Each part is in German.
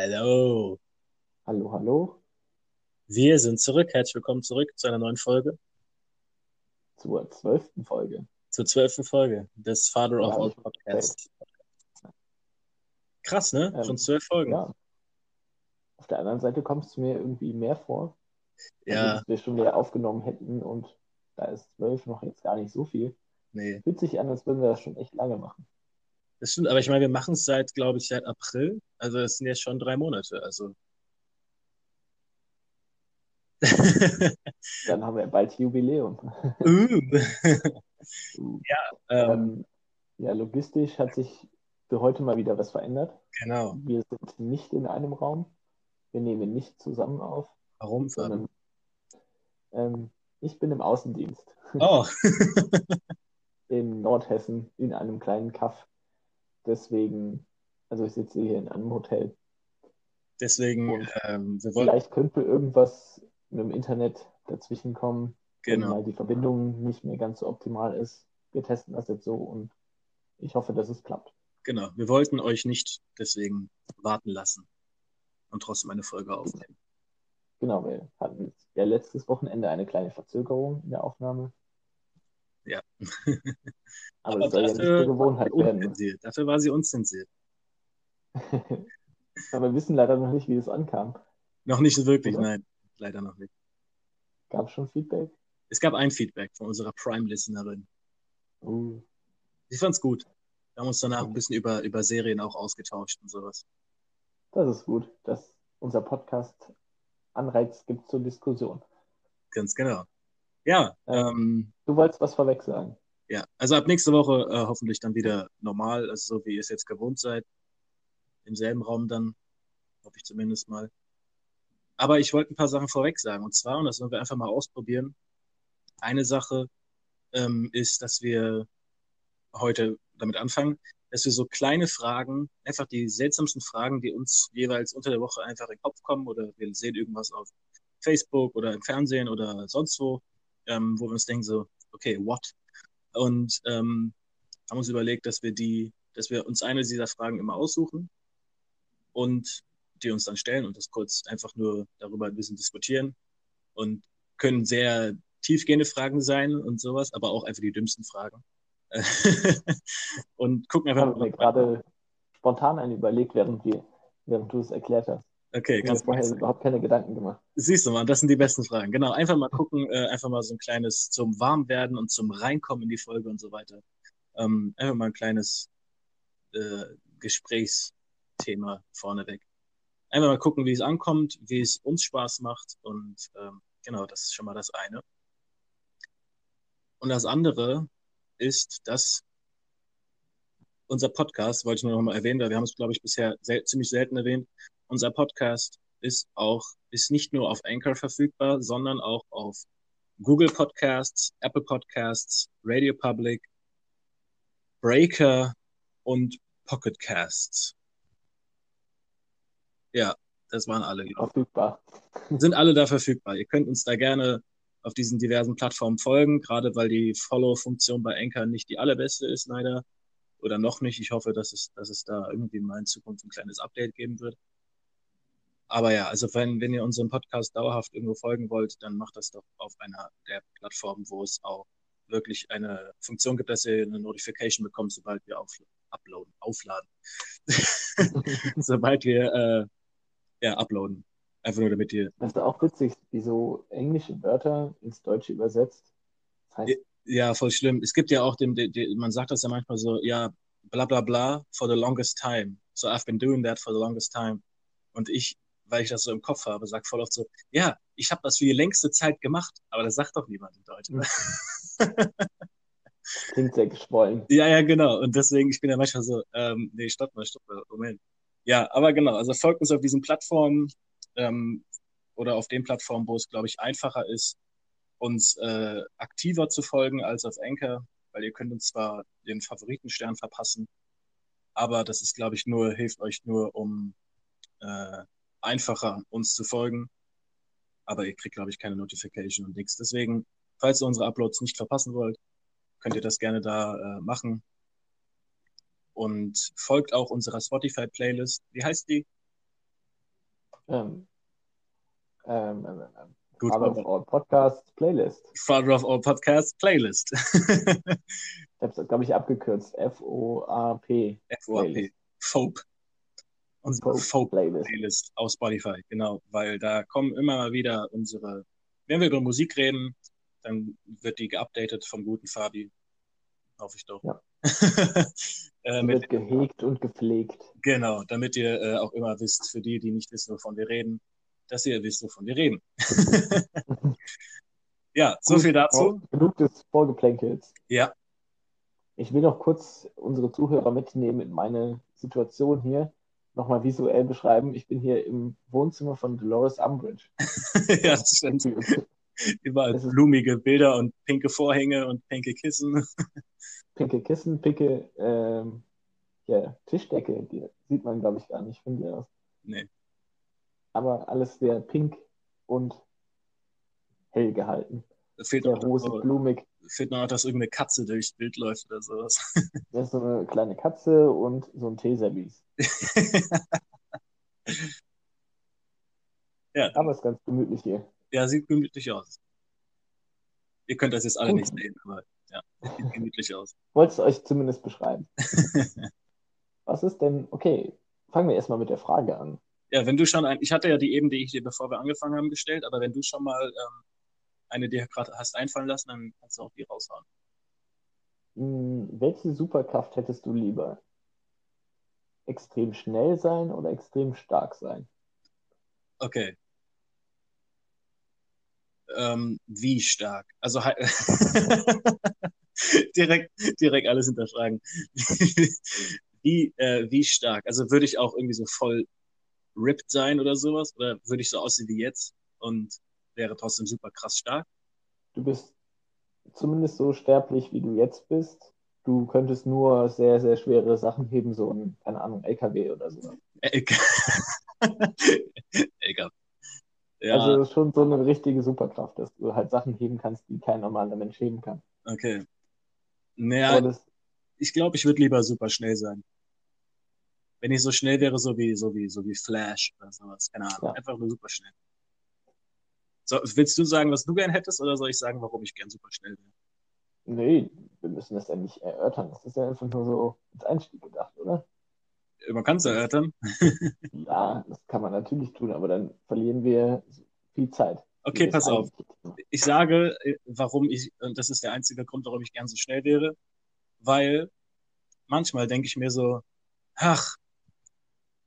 Hello. Hallo, hallo. Wir sind zurück. Herzlich willkommen zurück zu einer neuen Folge. Zur zwölften Folge. Zur zwölften Folge des Father of Ja, All Podcasts. Krass, ne? Ähm, Schon zwölf Folgen. Ja. Auf der anderen Seite kommst du mir irgendwie mehr vor, als Ja, dass wir schon wieder aufgenommen hätten und da ist zwölf noch jetzt gar nicht so viel. nee. Fühlt sich an, als würden wir das schon echt lange machen. Das stimmt, aber ich meine, wir machen es seit, glaube ich, seit April. Also es sind jetzt schon drei Monate. Also. Dann haben wir bald Jubiläum. Uh. ähm, Ähm, ja, logistisch hat sich für heute mal wieder was verändert. genau. Wir sind nicht in einem Raum. Wir nehmen nicht zusammen auf, Warum? sondern ähm, ich bin im Außendienst Oh, in Nordhessen in einem kleinen Kaff. Deswegen, also ich sitze hier in einem Hotel. deswegen, Und ähm, wir wollten, Vielleicht könnte irgendwas mit dem Internet dazwischen kommen, genau. mal die Verbindung nicht mehr ganz so optimal ist. Wir testen das jetzt so und ich hoffe, dass es klappt. Genau, wir wollten euch nicht deswegen warten lassen und trotzdem eine Folge aufnehmen. Genau, wir hatten ja letztes Wochenende eine kleine Verzögerung in der Aufnahme. Ja. Aber es soll ja nicht zur Gewohnheit werden. Dafür war sie unzensiert. Aber wir wissen leider noch nicht, wie es ankam. Noch nicht wirklich, Oder? nein, leider noch nicht. Gab es schon Feedback? Es gab ein Feedback von unserer Prime-Listenerin. Uh, Sie fand's gut. Wir haben uns danach ein bisschen über, über Serien auch ausgetauscht und sowas. das ist gut, dass unser Podcast Anreiz gibt zur Diskussion. Ganz genau. Ja, ähm, Du wolltest was vorweg sagen. ja. Also ab nächste Woche äh, hoffentlich dann wieder normal, also so wie ihr es jetzt gewohnt seid. Im selben Raum dann, hoffe ich zumindest mal. Aber ich wollte ein paar Sachen vorweg sagen. Und zwar, und das wollen wir einfach mal ausprobieren. Eine Sache ähm, ist, dass wir heute damit anfangen, dass wir so kleine Fragen, einfach die seltsamsten Fragen, die uns jeweils unter der Woche einfach in den Kopf kommen oder wir sehen irgendwas auf Facebook oder im Fernsehen oder sonst wo, ähm, wo wir uns denken so, okay, what? Und ähm, haben uns überlegt, dass wir die, dass wir uns eine dieser Fragen immer aussuchen und die uns dann stellen und das kurz einfach nur darüber ein bisschen diskutieren und können sehr tiefgehende Fragen sein und sowas, aber auch einfach die dümmsten Fragen. und gucken Ich einfach habe mir gerade spontan einen überlegt, während, wir, während du es erklärt hast. Okay, Ich habe überhaupt keine Gedanken gemacht. Siehst du mal, das sind die besten Fragen. Genau, einfach mal gucken, äh, einfach mal so ein kleines zum Warmwerden und zum Reinkommen in die Folge und so weiter. Ähm, einfach mal ein kleines äh, Gesprächsthema vorneweg. Einfach mal gucken, wie es ankommt, wie es uns Spaß macht und ähm, genau, das ist schon mal das eine. Und das andere ist, dass unser Podcast, wollte ich nur noch mal erwähnen, weil wir haben es, glaube ich, bisher sel ziemlich selten erwähnt, unser Podcast ist auch, ist nicht nur auf Anchor verfügbar, sondern auch auf Google Podcasts, Apple Podcasts, Radio Public, Breaker und Pocket Casts. Ja, das waren alle. Verfügbar. Sind alle da verfügbar. Ihr könnt uns da gerne auf diesen diversen Plattformen folgen, gerade weil die Follow-Funktion bei Anchor nicht die allerbeste ist, leider. Oder noch nicht. Ich hoffe, dass es, dass es da irgendwie mal in Zukunft ein kleines Update geben wird. Aber ja, also wenn, wenn ihr unserem Podcast dauerhaft irgendwo folgen wollt, dann macht das doch auf einer der Plattformen, wo es auch wirklich eine Funktion gibt, dass ihr eine Notification bekommt, sobald wir auf, uploaden, aufladen. sobald wir äh, ja, uploaden. Einfach nur damit ihr. Das ist auch witzig, wie so englische Wörter ins Deutsche übersetzt. Das heißt, Ja, voll schlimm. Es gibt ja auch den, den, den man sagt das ja manchmal so, ja, bla bla bla for the longest time. So I've been doing that for the longest time. Und ich, weil ich das so im Kopf habe, sag voll oft so, ja, ich habe das für die längste Zeit gemacht, aber das sagt doch niemand in Deutsch. Mhm. klingt sehr geschwollen. Ja, ja, genau. Und deswegen, ich bin ja manchmal so, ähm, nee, stopp mal, stopp mal, Moment. Ja, aber genau, also folgt uns auf diesen Plattformen ähm, oder auf den Plattformen, wo es, glaube ich, einfacher ist, uns äh, aktiver zu folgen als auf Anchor, weil ihr könnt uns zwar den Favoritenstern verpassen, aber das ist, glaube ich, nur, hilft euch nur, um äh, einfacher uns zu folgen. Aber ihr kriegt, glaube ich, keine Notification und nichts. Deswegen, falls ihr unsere Uploads nicht verpassen wollt, könnt ihr das gerne da äh, machen. Und folgt auch unserer Spotify-Playlist. Wie heißt die? Ähm, ähm, ähm, ähm, Gut, Father of All Podcast Playlist. Father of All Podcast Playlist. Ich habe es, glaube ich, abgekürzt. F-O-A-P. FOAP. FOAP. Unsere Folk FOAP Playlist. Playlist aus Spotify, genau, weil da kommen immer mal wieder unsere, wenn wir über Musik reden, dann wird die geupdatet vom guten Fabi. Hoffe ich doch. Ja. äh, mit, wird gehegt und gepflegt. genau, damit ihr äh, auch immer wisst, für die, die nicht wissen, wovon wir reden, dass ihr wisst, wovon wir reden. ja, so Gut, viel dazu. Genug des Vorgeplänkels. Ja, Ich will noch kurz unsere Zuhörer mitnehmen in meine Situation hier. Nochmal visuell beschreiben. Ich bin hier im Wohnzimmer von Dolores Umbridge. ja, das stimmt. Überall ist- blumige Bilder und pinke Vorhänge und pinke Kissen. Pinke Kissen, pinke ähm, ja, Tischdecke, die sieht man, glaube ich, gar nicht von dir aus. Nee. Aber alles sehr pink und hell gehalten. Fehlt Sehr noch, rosig, blumig. fehlt noch, dass irgendeine Katze durchs Bild läuft oder sowas. Da ist so eine kleine Katze und so ein Teeservice. ja, Aber es ist ganz gemütlich hier. ja, sieht gemütlich aus. Ihr könnt das jetzt alle Gut. nicht sehen, aber ja, sieht gemütlich aus. Wollte es euch zumindest beschreiben. Was ist denn, okay, fangen wir erstmal mit der Frage an. Ja, wenn du schon ein, ich hatte ja die eben, die ich dir, bevor wir angefangen haben, gestellt, aber wenn du schon mal ähm, eine dir gerade hast einfallen lassen, dann kannst du auch die raushauen. Hm, welche Superkraft hättest du lieber? Extrem schnell sein oder extrem stark sein? Okay. Ähm, wie stark? Also direkt, direkt alles hinterfragen. wie, äh, wie stark? Also würde ich auch irgendwie so voll ripped sein oder sowas? Oder würde ich so aussehen wie jetzt und wäre trotzdem super krass stark? Du bist zumindest so sterblich, wie du jetzt bist. Du könntest nur sehr, sehr schwere Sachen heben, so ein, keine Ahnung, LKW oder so. Egal. Ja, Also das ist schon so eine richtige Superkraft, dass du halt Sachen heben kannst, die kein normaler Mensch heben kann. okay. Naja, das, ich glaube, ich würde lieber super schnell sein. Wenn ich so schnell wäre, so wie, so wie, so wie Flash oder sowas. Keine Ahnung. Ja. Einfach nur super schnell. So, willst du sagen, was du gern hättest, oder soll ich sagen, warum ich gern super schnell wäre? nee, wir müssen das ja nicht erörtern. Das ist ja einfach nur so als Einstieg gedacht, oder? Man kann es erörtern. Ja, das kann man natürlich tun, aber dann verlieren wir viel Zeit. Okay, pass auf. Ich sage, äh, warum ich, und das ist der einzige Grund, warum ich gern so schnell wäre, weil manchmal denke ich mir so, ach,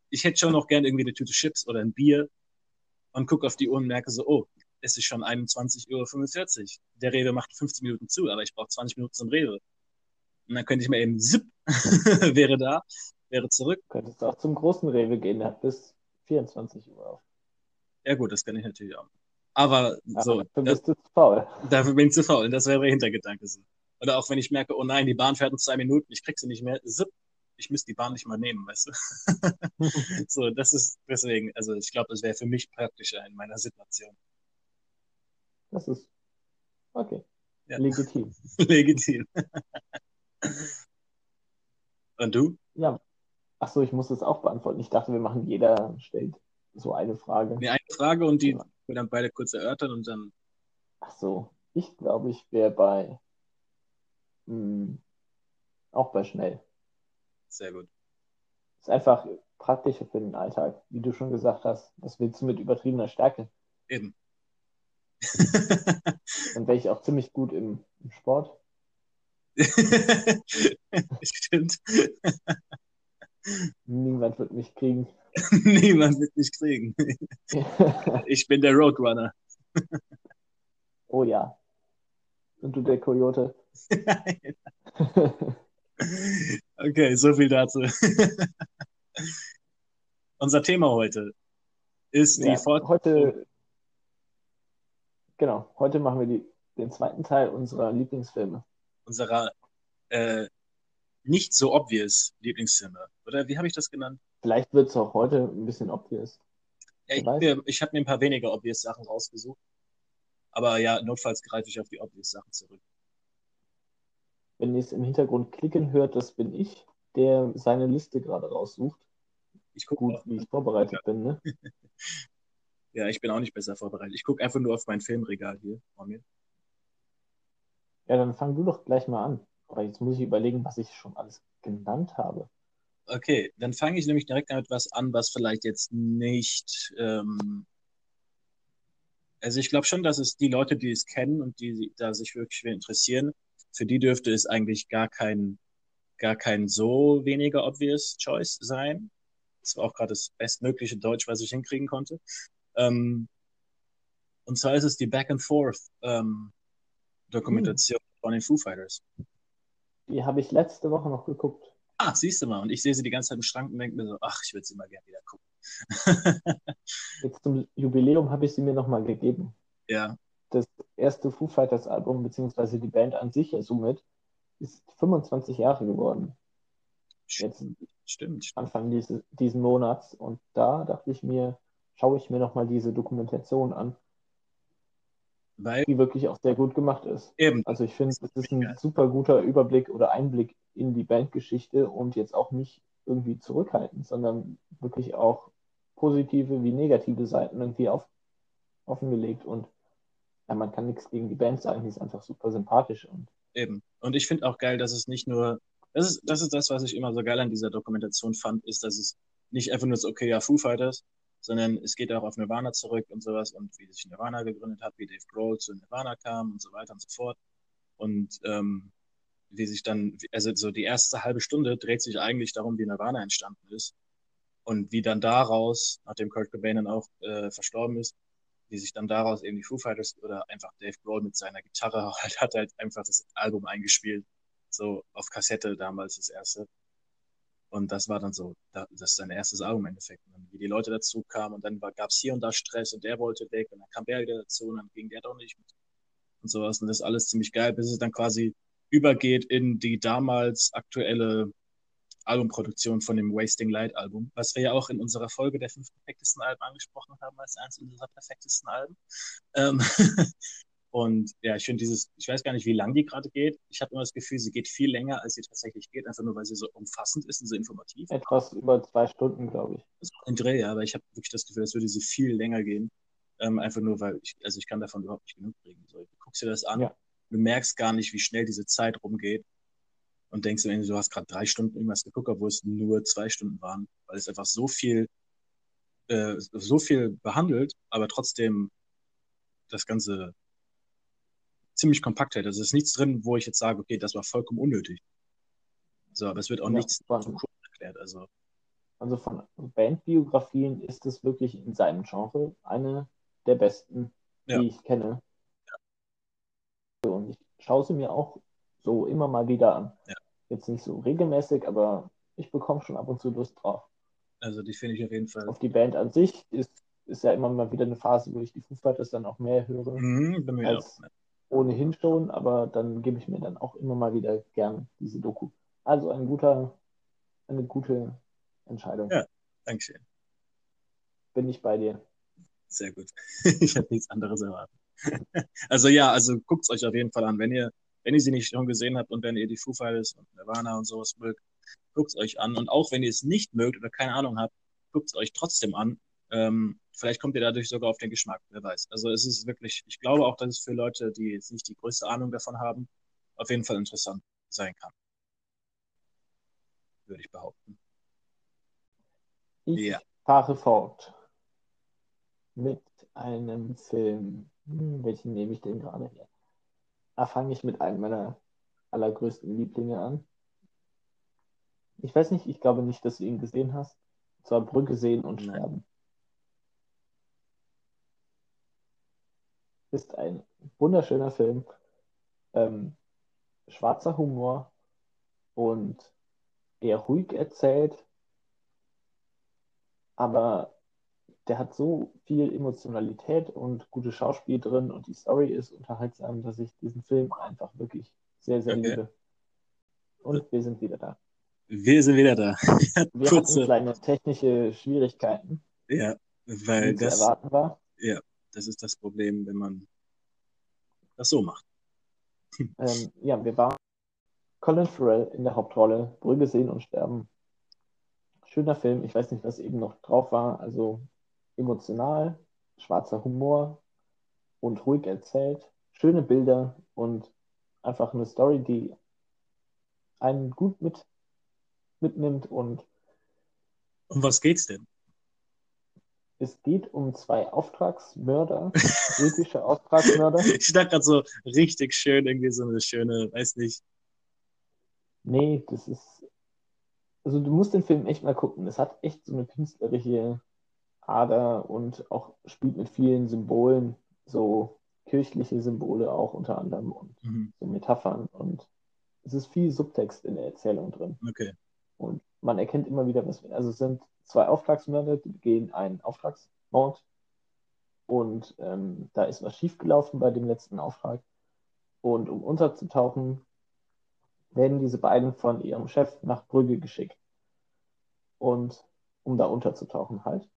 ich hätte schon noch gern irgendwie eine Tüte Chips oder ein Bier und gucke auf die Uhr und merke so, oh, es ist schon 21.45 Uhr. Der Rewe macht 15 Minuten zu, aber ich brauche 20 Minuten zum Rewe. Und dann könnte ich mir eben zipp, wäre da, wäre zurück. Könntest du auch zum großen Rewe gehen, der hat bis 24 Uhr auf. Ja gut, das kann ich natürlich auch. Aber so, Aber dafür das, bist du zu faul. dafür bin ich zu faul. Das wäre der Hintergedanke so. Oder auch wenn ich merke, oh nein, die Bahn fährt in zwei Minuten, ich krieg sie nicht mehr, zipp, ich müsste die Bahn nicht mal nehmen, weißt du. so, das ist deswegen, also ich glaube, das wäre für mich praktischer in meiner Situation. Das ist okay. Ja. Legitim. Legitim. Und du? Ja. Ach so, ich muss das auch beantworten. Ich dachte, wir machen jeder stellt so eine Frage. Nee, eine Frage und die wir dann beide kurz erörtern und dann, Ach so, ich glaube, ich wäre bei mh, auch bei schnell. sehr gut. Ist einfach praktischer für den Alltag, wie du schon gesagt hast. Was willst du mit übertriebener Stärke? Eben. Dann wäre ich auch ziemlich gut im, im Sport. Stimmt. Niemand wird mich kriegen. Niemand wird mich kriegen. Ich bin der Roadrunner. oh ja. Und du der Coyote. Okay, so viel dazu. Unser Thema heute ist die ja, Fortsetzung heute, genau, heute machen wir die, den zweiten Teil unserer Lieblingsfilme. unserer äh, nicht so obvious Lieblingsfilme. Oder wie habe ich das genannt? Vielleicht wird es auch heute ein bisschen obvious. Ja, ich mir- habe mir ein paar weniger obvious Sachen rausgesucht. Aber ja, notfalls greife ich auf die obvious Sachen zurück. Wenn ihr es im Hintergrund klicken hört, das bin ich, der seine Liste gerade raussucht. ich guck gut, wie ich vorbereitet ja. bin, ne? ja, ich bin auch nicht besser vorbereitet. Ich gucke einfach nur auf mein Filmregal hier vor mir. Ja, dann fang du doch gleich mal an. Aber jetzt muss ich überlegen, was ich schon alles genannt habe. Okay, dann fange ich nämlich direkt damit was an, was vielleicht jetzt nicht. Ähm, also ich glaube schon, dass es die Leute, die es kennen und die da sich wirklich interessieren, für die dürfte es eigentlich gar kein, gar kein so weniger obvious Choice sein. Das war auch gerade das bestmögliche Deutsch, was ich hinkriegen konnte. Ähm, und zwar ist es die Back and Forth ähm, Dokumentation hm. von den Foo Fighters. Die habe ich letzte Woche noch geguckt. Ah, siehst du mal. Und ich sehe sie die ganze Zeit im Schrank und denke mir so, ach, ich würde sie mal gerne wieder gucken. Jetzt zum Jubiläum habe ich sie mir nochmal gegeben. Ja. Das erste Foo Fighters Album, beziehungsweise die Band an sich somit, ist 25 Jahre geworden. Jetzt stimmt, stimmt. Anfang dieses, diesen Monats. Und da dachte ich mir, schaue ich mir nochmal diese Dokumentation an. Weil, die wirklich auch sehr gut gemacht ist. Eben. Also ich finde, es ist ein super guter Überblick oder Einblick in die Bandgeschichte und jetzt auch nicht irgendwie zurückhaltend, sondern wirklich auch positive wie negative Seiten irgendwie auf, offengelegt und ja, man kann nichts gegen die Band sagen, die ist einfach super sympathisch und eben. Und ich finde auch geil, dass es nicht nur, das ist, das ist das, was ich immer so geil an dieser Dokumentation fand, ist, dass es nicht einfach nur so, okay, ja, Foo Fighters, sondern es geht auch auf Nirvana zurück und sowas und wie sich Nirvana gegründet hat, wie Dave Grohl zu Nirvana kam und so weiter und so fort. Und ähm, wie sich dann, also so die erste halbe Stunde dreht sich eigentlich darum, wie Nirvana entstanden ist und wie dann daraus, nachdem Kurt Cobain dann auch äh, verstorben ist, wie sich dann daraus eben die Foo Fighters oder einfach Dave Grohl mit seiner Gitarre halt, hat halt einfach das Album eingespielt, so auf Kassette damals das erste. Und das war dann so, das ist sein erstes Album im Endeffekt. Und wie die Leute dazu kamen und dann gab es hier und da Stress und der wollte weg und dann kam der wieder dazu und dann ging der doch nicht mit und sowas. Und das ist alles ziemlich geil, bis es dann quasi übergeht in die damals aktuelle Albumproduktion von dem Wasting Light Album, was wir ja auch in unserer Folge der fünf perfektesten Alben angesprochen haben als eins unserer perfektesten Alben. Ähm und ja, ich finde dieses, ich weiß gar nicht, wie lang die gerade geht. Ich habe immer das Gefühl, sie geht viel länger, als sie tatsächlich geht, einfach nur, weil sie so umfassend ist und so informativ. Etwas über zwei Stunden, glaube ich. Das ist ein Dreh, ja, aber ich habe wirklich das Gefühl, als würde sie viel länger gehen. Ähm, einfach nur, weil ich, also ich kann davon überhaupt nicht genug kriegen. So, guckst dir das an. Ja du merkst gar nicht, wie schnell diese Zeit rumgeht und denkst du, du hast gerade drei Stunden irgendwas geguckt, obwohl es nur zwei Stunden waren, weil es einfach so viel, äh, so viel behandelt, aber trotzdem das Ganze ziemlich kompakt hält. Also es ist nichts drin, wo ich jetzt sage, okay, das war vollkommen unnötig. So, aber es wird auch ja, nichts zu kurz erklärt. Also. also von Bandbiografien ist es wirklich in seinem Genre eine der besten, die ja. ich kenne. Und ich schaue sie mir auch so immer mal wieder an. Ja. Jetzt nicht so regelmäßig, aber ich bekomme schon ab und zu Lust drauf. Also die finde ich auf jeden Fall. Auf die Band an sich ist, ist ja immer mal wieder eine Phase, wo ich die Foo Fighters dann auch mehr höre. Mhm, als auch, ohnehin schon, aber dann gebe ich mir dann auch immer mal wieder gern diese Doku. Also ein guter, eine gute Entscheidung. Ja, danke schön. Bin ich bei dir. Sehr gut. ich habe nichts anderes erwartet. also ja, also guckt es euch auf jeden Fall an. Wenn ihr, wenn ihr sie nicht schon gesehen habt und wenn ihr die Foo Fighters und Nirvana und sowas mögt, guckt es euch an. Und auch wenn ihr es nicht mögt oder keine Ahnung habt, guckt es euch trotzdem an. Ähm, vielleicht kommt ihr dadurch sogar auf den Geschmack, wer weiß. Also es ist wirklich, ich glaube auch, dass es für Leute, die jetzt nicht die größte Ahnung davon haben, auf jeden Fall interessant sein kann. Würde ich behaupten. Ich ja. fahre fort mit einem Film. Hm, welchen nehme ich denn gerade hier? Da fange ich mit einem meiner allergrößten Lieblinge an. Ich weiß nicht, ich glaube nicht, dass du ihn gesehen hast. Und zwar Brücke sehen und sterben. Ist ein wunderschöner Film. Ähm, schwarzer Humor und eher ruhig erzählt, aber der hat so viel Emotionalität und gute Schauspiel drin und die Story ist unterhaltsam, dass ich diesen Film einfach wirklich sehr, sehr okay. liebe. Und wir sind wieder da. Wir sind wieder da. wir hatten kleine technische Schwierigkeiten. Ja, weil das zu erwarten war. Ja, das ist das Problem, wenn man das so macht. Ähm, ja, wir waren Colin Farrell in der Hauptrolle, Brügge sehen und sterben. schöner Film. Ich weiß nicht, was eben noch drauf war. Also emotional, schwarzer Humor und ruhig erzählt. Schöne Bilder und einfach eine Story, die einen gut mit, mitnimmt und. Um was geht's denn? Es geht um zwei Auftragsmörder, britische Auftragsmörder. Ich dachte gerade so richtig schön, irgendwie so eine schöne, weiß nicht. Nee, das ist. Also du musst den Film echt mal gucken. Es hat echt so eine künstlerische Ader und auch spielt mit vielen Symbolen, so kirchliche Symbole auch unter anderem und mhm. so Metaphern. Und es ist viel Subtext in der Erzählung drin. Okay. Und man erkennt immer wieder, was. Also es sind zwei Auftragsmörder, die begehen einen Auftragsmord. Und ähm, da ist was schiefgelaufen bei dem letzten Auftrag. Und um unterzutauchen, werden diese beiden von ihrem Chef nach Brügge geschickt. Und um da unterzutauchen halt.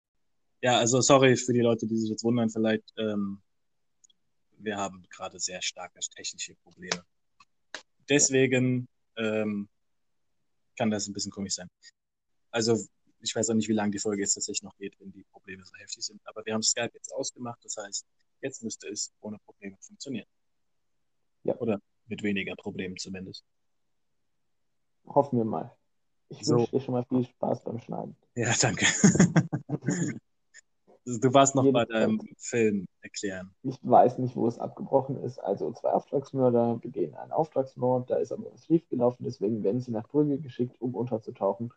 Ja, also sorry für die Leute, die sich jetzt wundern, vielleicht, ähm, wir haben gerade sehr starke technische Probleme. Deswegen ähm, kann das ein bisschen komisch sein. Also ich weiß auch nicht, wie lange die Folge jetzt tatsächlich noch geht, wenn die Probleme so heftig sind. Aber wir haben Skype jetzt ausgemacht, das heißt, jetzt müsste es ohne Probleme funktionieren. Ja. Oder mit weniger Problemen zumindest. Hoffen wir mal. Ich so. wünsche dir schon mal viel Spaß beim Schneiden. Ja, danke. du warst noch bei deinem Film erklären. Ich weiß nicht, wo es abgebrochen ist. Also zwei Auftragsmörder begehen einen Auftragsmord, da ist aber was schiefgelaufen, deswegen werden sie nach Brügge geschickt, um unterzutauchen.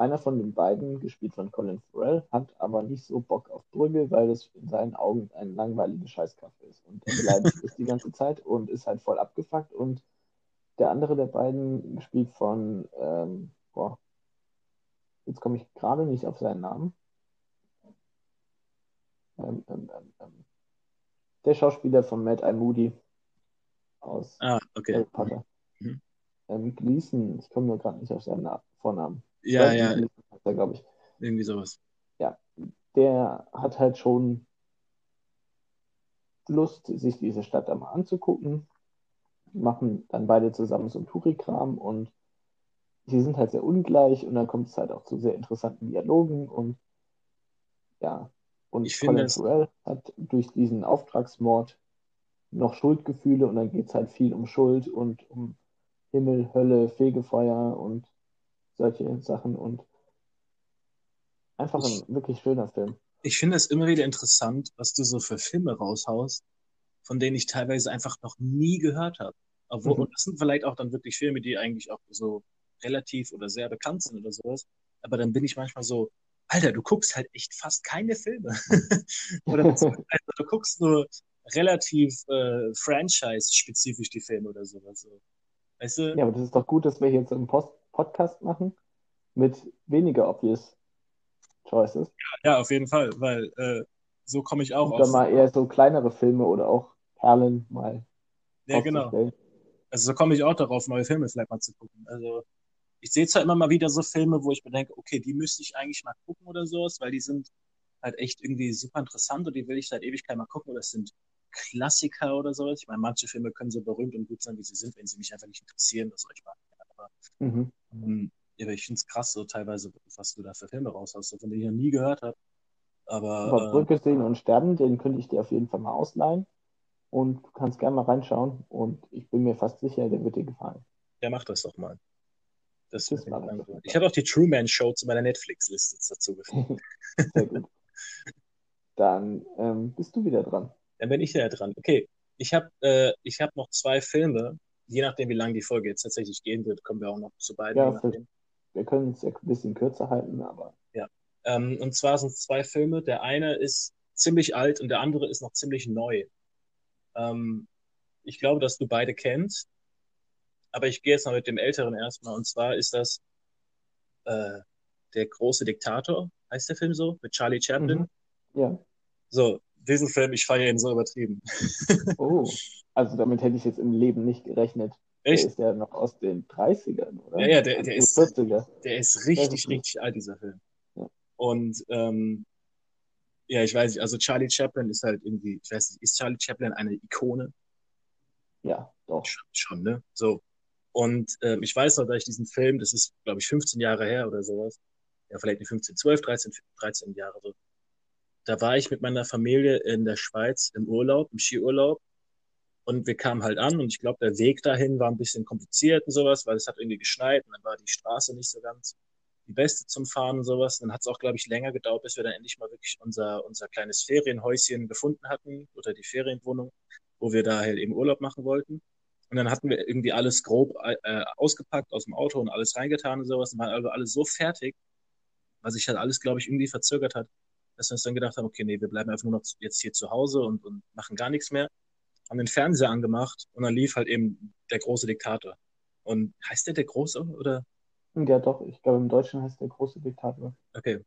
Einer von den beiden, gespielt von Colin Farrell, hat aber nicht so Bock auf Brügge, weil es in seinen Augen ein langweiliger Scheißkaffee ist. Und er beleidigt sich die ganze Zeit und ist halt voll abgefuckt. Und der andere der beiden, gespielt von, ähm, boah, jetzt komme ich gerade nicht auf seinen Namen. Ähm, ähm, ähm, ähm der Schauspieler von Matt I. Moody aus ah, okay. Harry Potter. Mhm. Ähm, Gleason, ich komme nur gerade nicht auf seinen Vornamen. Ja, ja. glaube ich. Irgendwie sowas. Ja, der hat halt schon Lust, sich diese Stadt einmal anzugucken. Machen dann beide zusammen so ein Tourikram und die sind halt sehr ungleich und dann kommt es halt auch zu sehr interessanten Dialogen und ja, und ich Colin Farrell hat durch diesen Auftragsmord noch Schuldgefühle und dann geht es halt viel um Schuld und um Himmel, Hölle, Fegefeuer und solche Sachen und einfach ein wirklich schöner Film. Ich finde es immer wieder interessant, was du so für Filme raushaust, von denen ich teilweise einfach noch nie gehört habe. Obwohl, mhm. und das sind vielleicht auch dann wirklich Filme, die eigentlich auch so relativ oder sehr bekannt sind oder sowas. Aber dann bin ich manchmal so, Alter, du guckst halt echt fast keine Filme. oder also, du guckst nur relativ äh, franchise-spezifisch die Filme oder sowas. Weißt du? Ja, aber das ist doch gut, dass wir jetzt einen Post Podcast machen mit weniger obvious choices. Ja, auf jeden Fall, weil äh, so komme ich auch. Oder mal eher so kleinere Filme oder auch Perlen mal. Ja, genau. Also so komme ich auch darauf, neue Filme vielleicht mal zu gucken. Also ich sehe zwar immer mal wieder so Filme, wo ich mir denke, okay, die müsste ich eigentlich mal gucken oder sowas, weil die sind halt echt irgendwie super interessant und die will ich seit Ewigkeit mal gucken oder es sind Klassiker oder sowas. Ich meine, manche Filme können so berühmt und gut sein, wie sie sind, wenn sie mich einfach nicht interessieren, was soll ich machen. Aber mhm. Ähm, ja, ich finde es krass, so teilweise, was du da für Filme raus hast, von denen ich noch nie gehört habe. Aber, Aber Brücke äh, sehen und sterben, den könnte ich dir auf jeden Fall mal ausleihen. Und du kannst gerne mal reinschauen. Und ich bin mir fast sicher, der wird dir gefallen. Der macht das doch mal. Das das ich ich habe auch die Truman Show zu meiner Netflix-Liste dazu gefunden. Sehr gut. Dann ähm, bist du wieder dran. Dann bin ich ja dran. Okay, ich habe äh, hab noch zwei Filme. Je nachdem, wie lange die Folge jetzt tatsächlich gehen wird, kommen wir auch noch zu beiden. Ja, wir können es ein bisschen kürzer halten, aber. Ja. Ähm, und zwar sind es zwei Filme. Der eine ist ziemlich alt und der andere ist noch ziemlich neu. Ähm, ich glaube, dass du beide kennst. Aber ich gehe jetzt mal mit dem Älteren erstmal. Und zwar ist das äh, Der große Diktator, heißt der Film so, mit Charlie Chaplin. Mhm. Ja. So, diesen Film, ich feiere ihn so übertrieben. Oh, also damit hätte ich jetzt im Leben nicht gerechnet. Echt? Der ist ja noch aus den 30ern, oder? Ja, ja, der, der, ist, 40er. der ist richtig, richtig alt, dieser Film. Ja. Und ähm, ja, ich weiß nicht, also Charlie Chaplin ist halt irgendwie, ich weiß nicht, ist Charlie Chaplin eine Ikone? Ja, doch. Schon, schon ne? So. Und ähm, ich weiß noch, dass ich diesen Film, das ist, glaube ich, 15 Jahre her oder sowas, ja, vielleicht nicht 15, 12, 13, 13 Jahre so. Da war ich mit meiner Familie in der Schweiz im Urlaub, im Skiurlaub. Und wir kamen halt an und ich glaube, der Weg dahin war ein bisschen kompliziert und sowas, weil es hat irgendwie geschneit und dann war die Straße nicht so ganz die beste zum Fahren und sowas. Und dann hat es auch, glaube ich, länger gedauert, bis wir dann endlich mal wirklich unser, unser kleines Ferienhäuschen gefunden hatten oder die Ferienwohnung, wo wir da halt eben Urlaub machen wollten. Und dann hatten wir irgendwie alles grob äh, ausgepackt aus dem Auto und alles reingetan und sowas und waren also alles so fertig, was sich halt alles, glaube ich, irgendwie verzögert hat, dass wir uns dann gedacht haben, okay, nee, wir bleiben einfach nur noch jetzt hier zu Hause und, und machen gar nichts mehr. Haben den Fernseher angemacht und dann lief halt eben der große Diktator. Und heißt der der Große oder? Ja, doch, ich glaube im Deutschen heißt der große Diktator. Okay.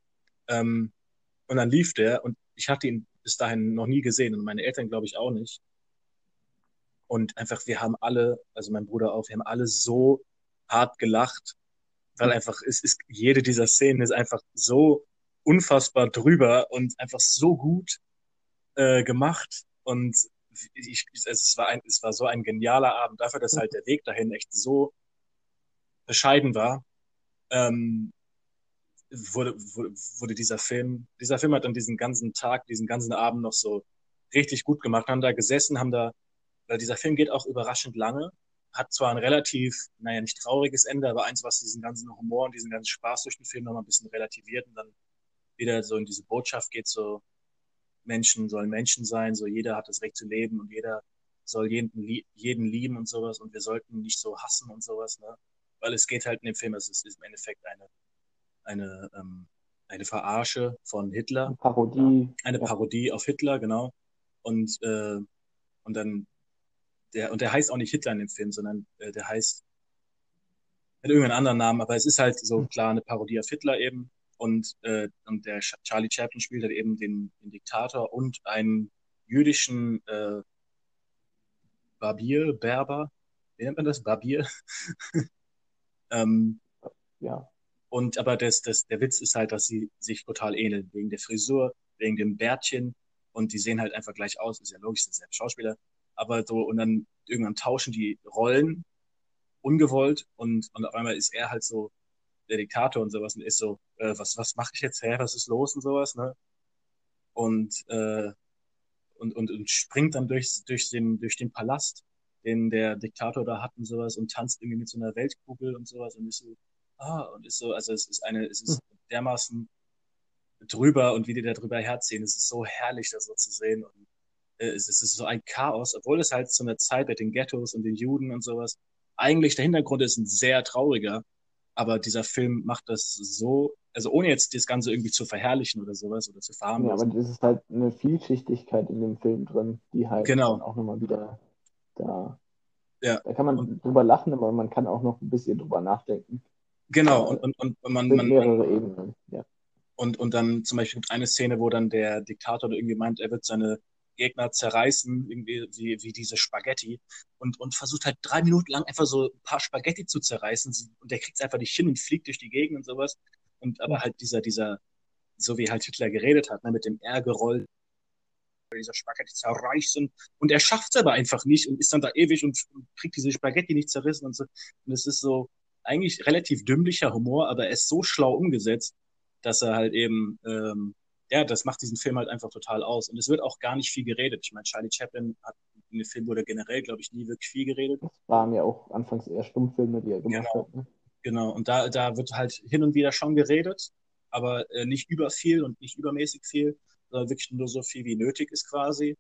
Ähm, und dann lief der und ich hatte ihn bis dahin noch nie gesehen und meine Eltern glaube ich auch nicht. Und einfach, wir haben alle, also mein Bruder auch, wir haben alle so hart gelacht, weil einfach, es ist, jede dieser Szenen ist einfach so unfassbar drüber und einfach so gut äh, gemacht. Und ich, es, war ein, es war so ein genialer Abend dafür, dass halt der Weg dahin echt so bescheiden war. Ähm, wurde, wurde, wurde dieser Film, dieser Film hat dann diesen ganzen Tag, diesen ganzen Abend noch so richtig gut gemacht, haben da gesessen, haben da, weil dieser Film geht auch überraschend lange, hat zwar ein relativ, naja, nicht trauriges Ende, aber eins, was diesen ganzen Humor und diesen ganzen Spaß durch den Film nochmal ein bisschen relativiert und dann wieder so in diese Botschaft geht, so Menschen sollen Menschen sein, so jeder hat das Recht zu leben und jeder soll jeden, jeden lieben und sowas und wir sollten nicht so hassen und sowas, ne? Weil es geht halt in dem Film, also es ist im Endeffekt eine, eine, ähm, eine Verarsche von Hitler. Eine Parodie. Eine Parodie auf Hitler, genau. Und, äh, und dann, der, und der heißt auch nicht Hitler in dem Film, sondern äh, der heißt mit irgendeinem anderen Namen, aber es ist halt so klar eine Parodie auf Hitler eben. Und, äh, und der Charlie Chaplin spielt halt eben den, den Diktator und einen jüdischen äh, Barbier, Berber, wie nennt man das? Barbier? ähm, ja. Und aber das, das, der Witz ist halt, dass sie sich total ähneln, wegen der Frisur, wegen dem Bärtchen und die sehen halt einfach gleich aus, ist ja logisch, das ist ja Schauspieler. Aber so, und dann irgendwann tauschen die Rollen ungewollt und, und auf einmal ist er halt so der Diktator und sowas und ist so, äh, was, was mache ich jetzt her, was ist los und sowas, ne? Und, äh, und, und, und springt dann durch, durch, den, durch den Palast, den der Diktator da hat und sowas und tanzt irgendwie mit so einer Weltkugel und sowas und ist so, ah, und ist so, also es ist eine, es ist hm. dermaßen drüber und wie die da drüber herziehen. Es ist so herrlich, das so zu sehen. Und äh, es ist so ein Chaos, obwohl es halt zu einer Zeit mit den Ghettos und den Juden und sowas, eigentlich der Hintergrund ist ein sehr trauriger, aber dieser Film macht das so, also ohne jetzt das Ganze irgendwie zu verherrlichen oder sowas oder zu verharmlosen. Ja, aber das ist halt eine Vielschichtigkeit in dem Film drin, die halt genau. auch nochmal wieder da. Ja. Da kann man und, drüber lachen, aber man kann auch noch ein bisschen drüber nachdenken. Genau, und, und, und man, man. Mehrere Ebenen, ja. Und, und dann zum Beispiel eine Szene, wo dann der Diktator irgendwie meint, er wird seine Gegner zerreißen, irgendwie wie, wie diese Spaghetti und, und versucht halt drei Minuten lang einfach so ein paar Spaghetti zu zerreißen und der kriegt es einfach nicht hin und fliegt durch die Gegend und sowas. Und aber halt dieser, dieser, so wie halt Hitler geredet hat, ne, mit dem R gerollt, dieser Spaghetti zerreißen und er schafft es aber einfach nicht und ist dann da ewig und, und kriegt diese Spaghetti nicht zerrissen und so. Und es ist so eigentlich relativ dümmlicher Humor, aber er ist so schlau umgesetzt, dass er halt eben ähm, ja, das macht diesen Film halt einfach total aus. Und es wird auch gar nicht viel geredet. Ich meine, Charlie Chaplin hat in dem Film wurde generell, glaube ich, nie wirklich viel geredet. Das waren ja auch anfangs eher Stummfilme, die er gemacht genau. hat. Ne? Genau, und da, da wird halt hin und wieder schon geredet, aber äh, nicht über viel und nicht übermäßig viel, sondern wirklich nur so viel, wie nötig ist quasi.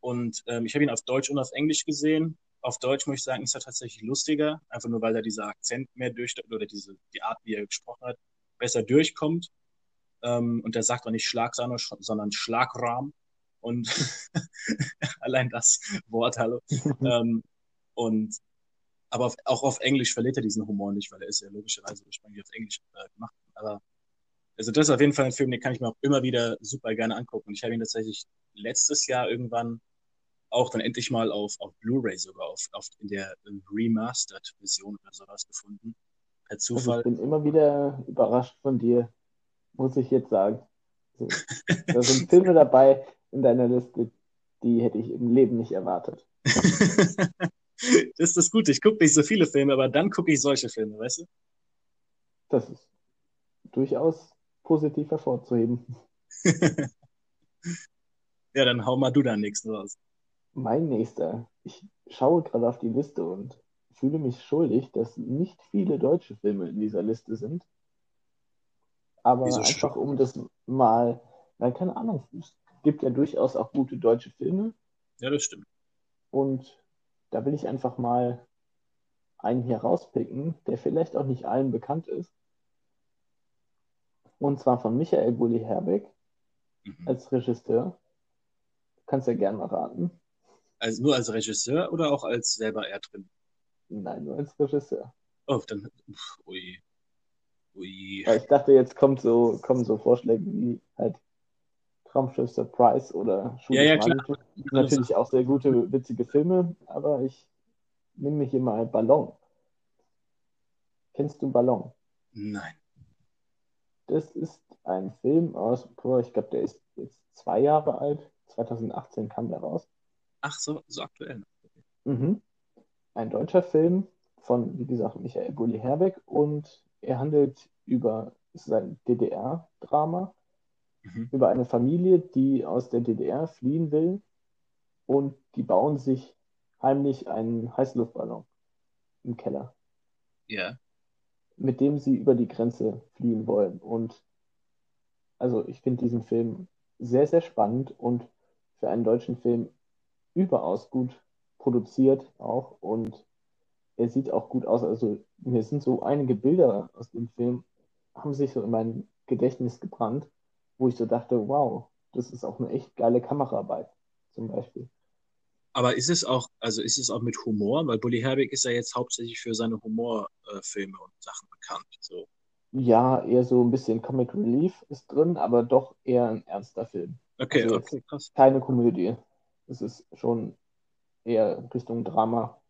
Und ähm, ich habe ihn auf Deutsch und auf Englisch gesehen. Auf Deutsch muss ich sagen, ist er tatsächlich lustiger, einfach nur weil er dieser Akzent mehr durch oder diese die Art, wie er gesprochen hat, besser durchkommt. Ähm, und der sagt auch nicht Schlagsahne, sondern Schlagrahm. Und allein das Wort, hallo. ähm, und aber auf, auch auf Englisch verliert er diesen Humor nicht, weil er ist ja logischerweise ursprünglich auf Englisch äh, gemacht. Aber also das ist auf jeden Fall ein Film, den kann ich mir auch immer wieder super gerne angucken. Und ich habe ihn tatsächlich letztes Jahr irgendwann auch dann endlich mal auf, auf Blu-ray sogar auf, auf in der Remastered-Version oder sowas gefunden. Per Zufall. Also ich bin immer wieder überrascht von dir, muss ich jetzt sagen. da sind Filme dabei in deiner Liste, die hätte ich im Leben nicht erwartet. das ist das Gute. Ich gucke nicht so viele Filme, aber dann gucke ich solche Filme, weißt du? Das ist durchaus positiv hervorzuheben. ja, dann hau mal du da nächsten raus. Mein nächster. Ich schaue gerade auf die Liste und fühle mich schuldig, dass nicht viele deutsche Filme in dieser Liste sind. Aber Wieso einfach um das mal, weil keine Ahnung, es gibt ja durchaus auch gute deutsche Filme. Ja, das stimmt. Und da will ich einfach mal einen hier rauspicken, der vielleicht auch nicht allen bekannt ist. Und zwar von Michael Bulli Herbeck mhm. als Regisseur. Du kannst ja gerne mal raten. Also nur als Regisseur oder auch als selber er drin? Nein, nur als Regisseur. Oh, dann. Ui. Ui. Ich dachte, jetzt kommt so, kommen so Vorschläge wie halt Traumschiff Surprise oder Schule ja, ja, klar. Natürlich auch sehr gute, witzige Filme, aber ich nehme mich hier mal Ballon. Kennst du Ballon? Nein. Das ist ein Film aus, ich glaube, der ist jetzt zwei Jahre alt. 2018 kam der raus. Ach so, so aktuell. Mhm. Ein deutscher Film von, wie gesagt, Michael Bulli Herbeck und er handelt über sein DDR-Drama, mhm. über eine Familie, die aus der DDR fliehen will und die bauen sich heimlich einen Heißluftballon im Keller. Ja. Mit dem sie über die Grenze fliehen wollen. Und also ich finde diesen Film sehr, sehr spannend und für einen deutschen Film überaus gut produziert auch und er sieht auch gut aus. Also mir sind so einige Bilder aus dem Film, haben sich so in mein Gedächtnis gebrannt, wo ich so dachte, wow, das ist auch eine echt geile Kameraarbeit zum Beispiel. Aber ist es auch, also ist es auch mit Humor? Weil Bully Herbig ist ja jetzt hauptsächlich für seine Humorfilme und Sachen bekannt. So. Ja, eher so ein bisschen Comic Relief ist drin, aber doch eher ein ernster Film. Okay, also okay, krass. Keine Komödie. Es ist schon eher Richtung Drama.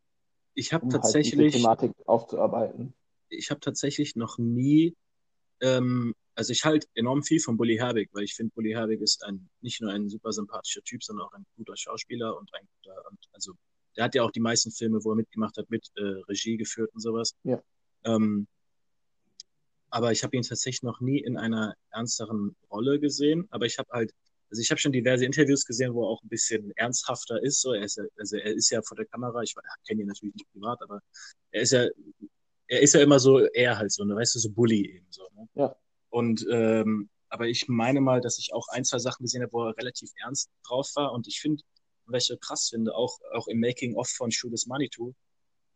Ich habe um tatsächlich. Halt Thematik aufzuarbeiten. Ich habe tatsächlich noch nie ähm, also ich halte enorm viel von Bully Herbig, weil ich finde, Bully Herbig ist ein nicht nur ein super sympathischer Typ, sondern auch ein guter Schauspieler und ein guter, also der hat ja auch die meisten Filme, wo er mitgemacht hat, mit äh, Regie geführt und sowas. Ja. Ähm, aber ich habe ihn tatsächlich noch nie in einer ernsteren Rolle gesehen. Aber ich habe halt, also ich habe schon diverse Interviews gesehen, wo er auch ein bisschen ernsthafter ist. So, er ist ja, also er ist ja vor der Kamera, ich kenne ihn natürlich nicht privat, aber er ist ja, er ist ja immer so, er halt so, ne, weißt du, so Bully eben so. Ne? Ja. Und ähm, aber ich meine mal, dass ich auch ein, zwei Sachen gesehen habe, wo er relativ ernst drauf war. Und ich finde, ich krass finde, auch, auch im Making-of von Shoot is Money Too,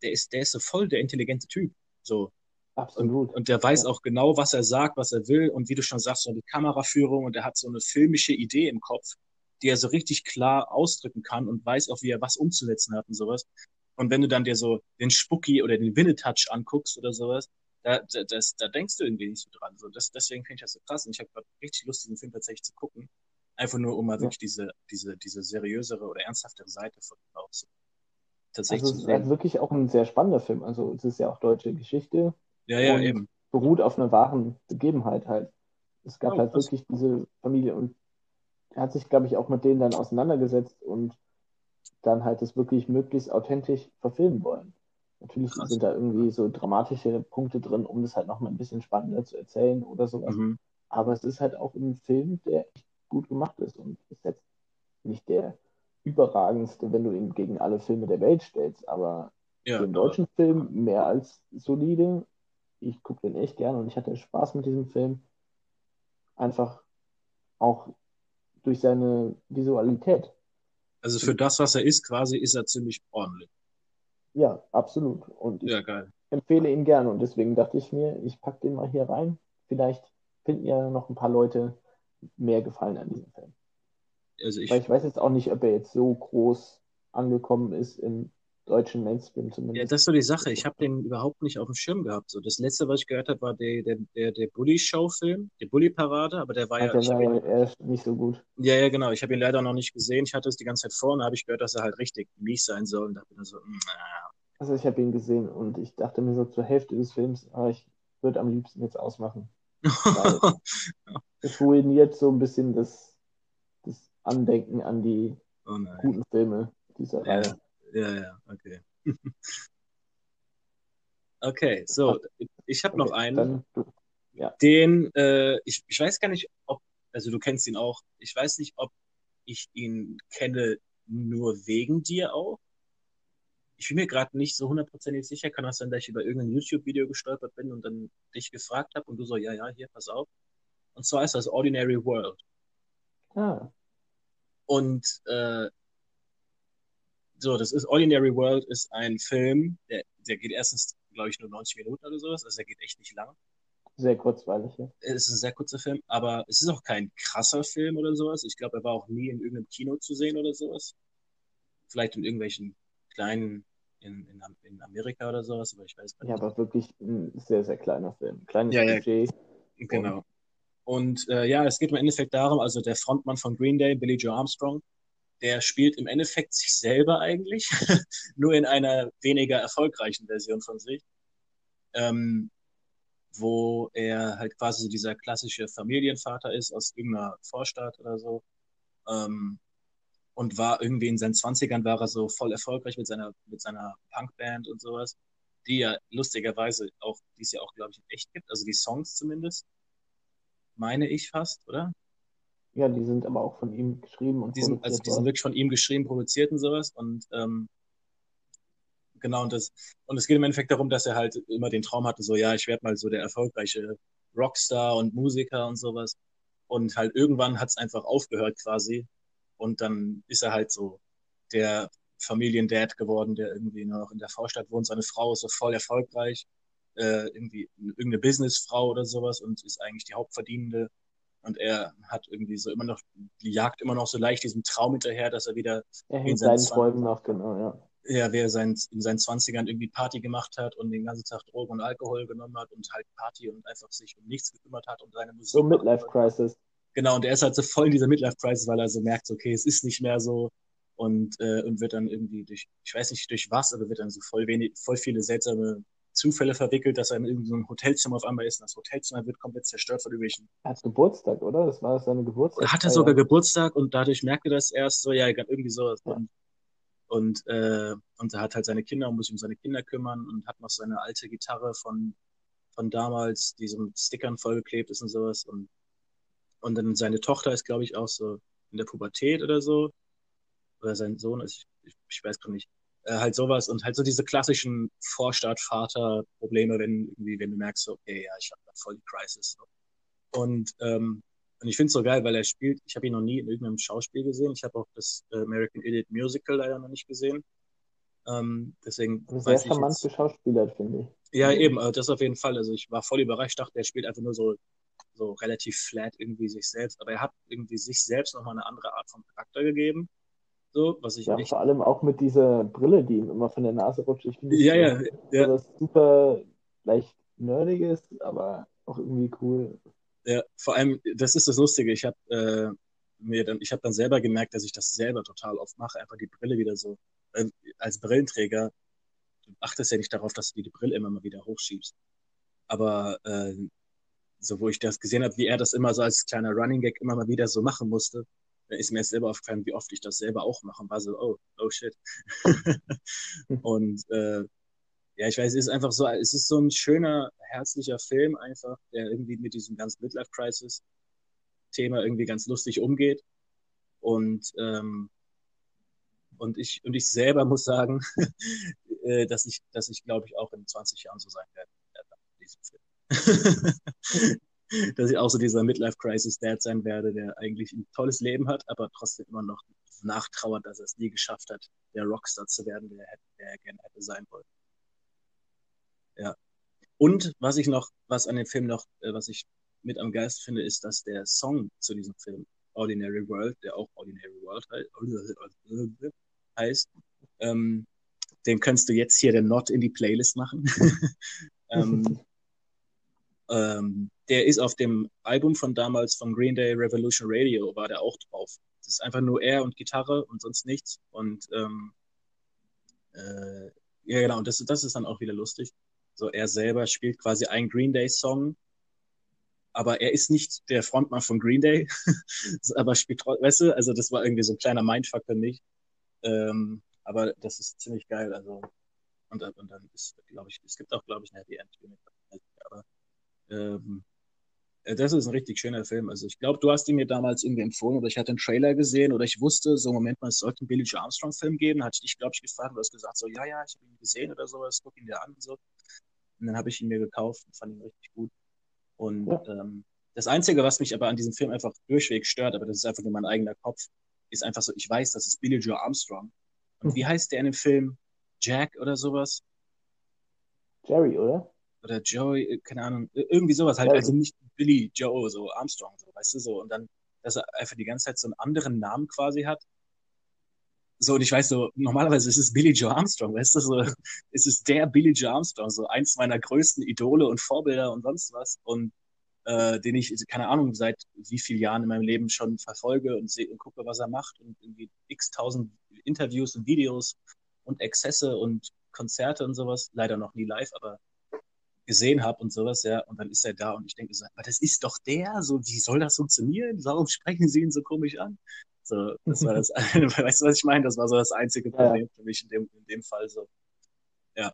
der ist, der ist so voll der intelligente Typ. So. Absolut. Und, der weiß ja. auch genau, was er sagt, was er will. Und wie du schon sagst, so die Kameraführung und er hat so eine filmische Idee im Kopf, die er so richtig klar ausdrücken kann und weiß auch, wie er was umzusetzen hat und sowas. Und wenn du dann dir so den Spucki oder den Winnetouch anguckst oder sowas, da, da, das, da denkst du irgendwie nicht so dran. So, das, deswegen finde ich das so krass. Und ich habe gerade richtig Lust, diesen Film tatsächlich zu gucken. Einfach nur, um mal ja. wirklich diese, diese, diese seriösere oder ernsthaftere Seite von ihm auch so tatsächlich also, zu sehen. Es ist wirklich auch ein sehr spannender Film. Also es ist ja auch deutsche Geschichte. Ja, ja, eben. Beruht auf einer wahren Begebenheit halt. Es gab oh, halt wirklich diese Familie und er hat sich, glaube ich, auch mit denen dann auseinandergesetzt und dann halt das wirklich möglichst authentisch verfilmen wollen. Natürlich Krass. sind da irgendwie so dramatische Punkte drin, um das halt nochmal ein bisschen spannender zu erzählen oder sowas. Mhm. Aber es ist halt auch ein Film, der echt gut gemacht ist und ist jetzt nicht der überragendste, wenn du ihn gegen alle Filme der Welt stellst, aber ja, den deutschen. Film mehr als solide. Ich gucke den echt gern und ich hatte Spaß mit diesem Film. Einfach auch durch seine Visualität. Also für das, was er ist, quasi, ist er ziemlich ordentlich. Ja, absolut. Und ich ja, empfehle ihn gerne. Und deswegen dachte ich mir, ich packe den mal hier rein. Vielleicht finden ja noch ein paar Leute mehr Gefallen an diesem Film. Also ich, Weil ich weiß jetzt auch nicht, ob er jetzt so groß angekommen ist im deutschen Mainstream zumindest. Ja, das ist so die Sache. Ich habe den überhaupt nicht auf dem Schirm gehabt. So, das letzte, was ich gehört habe, war der, der, der, der Bully-Show-Film, der Bully-Parade, aber der war ja. Der war ja erst nicht so gut. Ja, ja, genau. Ich habe ihn leider noch nicht gesehen. Ich hatte es die ganze Zeit vor und habe ich gehört, dass er halt richtig mies sein soll. Und dachte mir so, mm, na. Also ich habe ihn gesehen und ich dachte mir so zur Hälfte des Films, ah, ich würde am liebsten jetzt ausmachen. es ruiniert so ein bisschen das, das Andenken an die oh guten Filme dieser. Reihe. Ja, ja, okay. okay, so, ich habe okay, noch einen. Ja. Den, äh, ich, ich weiß gar nicht, ob, also du kennst ihn auch, ich weiß nicht, ob ich ihn kenne nur wegen dir auch. Ich bin mir gerade nicht so hundertprozentig sicher, kann auch sein, dass ich über irgendein YouTube-Video gestolpert bin und dann dich gefragt habe und du so, ja, ja, hier, pass auf. Und zwar ist das Ordinary World. Ah. Und äh, so, das ist Ordinary World ist ein Film, der, der geht erstens, glaube ich, nur 90 Minuten oder sowas, also der geht echt nicht lang. Sehr kurzweilig, ja. Es ist ein sehr kurzer Film, aber es ist auch kein krasser Film oder sowas. Ich glaube, er war auch nie in irgendeinem Kino zu sehen oder sowas. Vielleicht in irgendwelchen kleinen, in, in, in Amerika oder sowas, aber ich weiß gar nicht. Ja, aber wirklich ein sehr, sehr kleiner Film. Kleines ja, Budget. Ja, genau. Und äh, ja, es geht im Endeffekt darum, also der Frontmann von Green Day, Billy Joe Armstrong, der spielt im Endeffekt sich selber eigentlich, nur in einer weniger erfolgreichen Version von sich. Ähm, wo er halt quasi so dieser klassische Familienvater ist aus irgendeiner Vorstadt oder so. Ähm, und war irgendwie in seinen Zwanzigern war er so voll erfolgreich mit seiner, mit seiner Punkband und sowas, die ja lustigerweise auch, die es ja auch, glaube ich, echt gibt, also die Songs zumindest. Meine ich fast, oder? Ja, die sind aber auch von ihm geschrieben und die sind, Also die sind wirklich von ihm geschrieben, produziert und sowas. Und ähm, genau, und das, und es geht im Endeffekt darum, dass er halt immer den Traum hatte, so, ja, ich werde mal so der erfolgreiche Rockstar und Musiker und sowas. Und halt irgendwann hat es einfach aufgehört quasi. Und dann ist er halt so der Familiendad geworden, der irgendwie noch in der Vorstadt wohnt. Seine Frau ist so voll erfolgreich, äh, irgendwie irgendeine Businessfrau oder sowas und ist eigentlich die Hauptverdienende. Und er hat irgendwie so immer noch, die jagt immer noch so leicht diesem Traum hinterher, dass er wieder er in seinen Träumen nach, genau, ja ja, wer sein, in seinen Zwanzigern irgendwie Party gemacht hat und den ganzen Tag Drogen und Alkohol genommen hat und halt Party und einfach sich um nichts gekümmert hat und seine Musik. So Midlife Crisis. Genau, und er ist halt so voll in dieser Midlife Crisis, weil er so merkt, okay, es ist nicht mehr so und, äh, und wird dann irgendwie durch, ich weiß nicht durch was, aber wird dann so voll wenig, voll viele seltsame Zufälle verwickelt, dass er in irgendeinem Hotelzimmer auf einmal ist und das Hotelzimmer wird komplett zerstört von irgendwelchen. Er hat Geburtstag, oder? Das war seine Geburtstag. Er hatte sogar Geburtstag und dadurch merkte das erst so, ja, irgendwie so. Ja. Und und, äh, und er hat halt seine Kinder und muss sich um seine Kinder kümmern und hat noch seine alte Gitarre von, von damals, die so mit Stickern vollgeklebt ist und sowas. Und, und dann seine Tochter ist, glaube ich, auch so in der Pubertät oder so. Oder sein Sohn, ich, ich, ich weiß gar nicht. Äh, halt sowas und halt so diese klassischen Vorstadt-Vater-Probleme, wenn irgendwie, wenn du merkst, so, okay, ja, ich habe da voll die Crisis. So. Und ähm, und ich finde es so geil, weil er spielt, ich habe ihn noch nie in irgendeinem Schauspiel gesehen. Ich habe auch das American Idiot Musical leider noch nicht gesehen. Ähm, deswegen. Ein sehr charmante Schauspieler, finde ich. Ja, eben, also das auf jeden Fall. Also ich war voll überrascht, dachte, er spielt einfach nur so, so relativ flat irgendwie sich selbst, aber er hat irgendwie sich selbst nochmal eine andere Art von Charakter gegeben. So, was ich ja, echt... vor allem auch mit dieser Brille, die ihm immer von der Nase rutscht. Ich finde ja, ja, ja. was super leicht nerdiges, aber auch irgendwie cool. Ja, vor allem, das ist das Lustige. Ich habe äh, mir dann, ich habe dann selber gemerkt, dass ich das selber total oft mache, einfach die Brille wieder so. Äh, als Brillenträger, du achtest ja nicht darauf, dass du die Brille immer mal wieder hochschiebst. Aber äh, so, wo ich das gesehen habe, wie er das immer so als kleiner Running Gag immer mal wieder so machen musste, ist mir jetzt selber aufgefallen, wie oft ich das selber auch mache und war so, oh, oh shit. und äh, ja, ich weiß, es ist einfach so, es ist so ein schöner, herzlicher Film einfach, der irgendwie mit diesem ganzen Midlife-Crisis-Thema irgendwie ganz lustig umgeht. Und, ähm, und ich, und ich selber muss sagen, äh, dass ich, dass ich glaube ich auch in 20 Jahren so sein werde, dass ich auch so dieser Midlife-Crisis-Dad sein werde, der eigentlich ein tolles Leben hat, aber trotzdem immer noch nachtrauert, dass er es nie geschafft hat, der Rockstar zu werden, der, der er gerne hätte sein wollen. Ja. Und was ich noch, was an dem Film noch, äh, was ich mit am Geist finde, ist, dass der Song zu diesem Film, Ordinary World, der auch Ordinary World heißt, ähm, den kannst du jetzt hier den Not in die Playlist machen. ähm, ähm, der ist auf dem Album von damals von Green Day Revolution Radio, war der auch drauf. Das ist einfach nur er und Gitarre und sonst nichts. Und ähm, äh, ja, genau, und das, das ist dann auch wieder lustig. So, er selber spielt quasi einen Green Day Song, aber er ist nicht der Frontmann von Green Day, aber spielt, weißt du, also das war irgendwie so ein kleiner Mindfuck für mich. Ähm, aber das ist ziemlich geil, also und, und dann ist, glaube ich, es gibt auch, glaube ich, eine Happy End. Aber ähm, Äh, das ist ein richtig schöner Film. Also ich glaube, du hast ihn mir damals irgendwie empfohlen oder ich hatte einen Trailer gesehen oder ich wusste, so Moment mal, es sollte einen Billy Joe Armstrong-Film geben. Hatte ich dich, glaube ich, gefragt, du hast gesagt, so ja, ja, ich habe ihn gesehen oder sowas, guck ihn dir an und so. Und dann habe ich ihn mir gekauft und fand ihn richtig gut. Und ja. ähm, das Einzige, was mich aber an diesem Film einfach durchweg stört, aber das ist einfach nur mein eigener Kopf, ist einfach so, ich weiß, das ist Billy Joe Armstrong. Und wie heißt der in dem Film? Jack oder sowas? Jerry, oder? Oder Joey, äh, keine Ahnung, irgendwie sowas halt. Also nicht Billy Joe, so Armstrong, so, weißt du, so. Und dann, dass er einfach die ganze Zeit so einen anderen Namen quasi hat. So, und ich weiß so, normalerweise ist es Billy Joe Armstrong, weißt du, so, es ist der Billy Joe Armstrong, so eins meiner größten Idole und Vorbilder und sonst was. Und äh, den ich, keine Ahnung, seit wie vielen Jahren in meinem Leben schon verfolge und, sehe und gucke, was er macht und irgendwie x tausend Interviews und Videos und Exzesse und Konzerte und sowas, leider noch nie live, aber gesehen habe und sowas, ja, und dann ist er da und ich denke so, aber das ist doch der, so, wie soll das funktionieren? Warum sprechen sie ihn so komisch an? So, das war das, weißt du, was ich meine? Das war so das einzige Problem für mich in dem, in dem Fall so. Ja.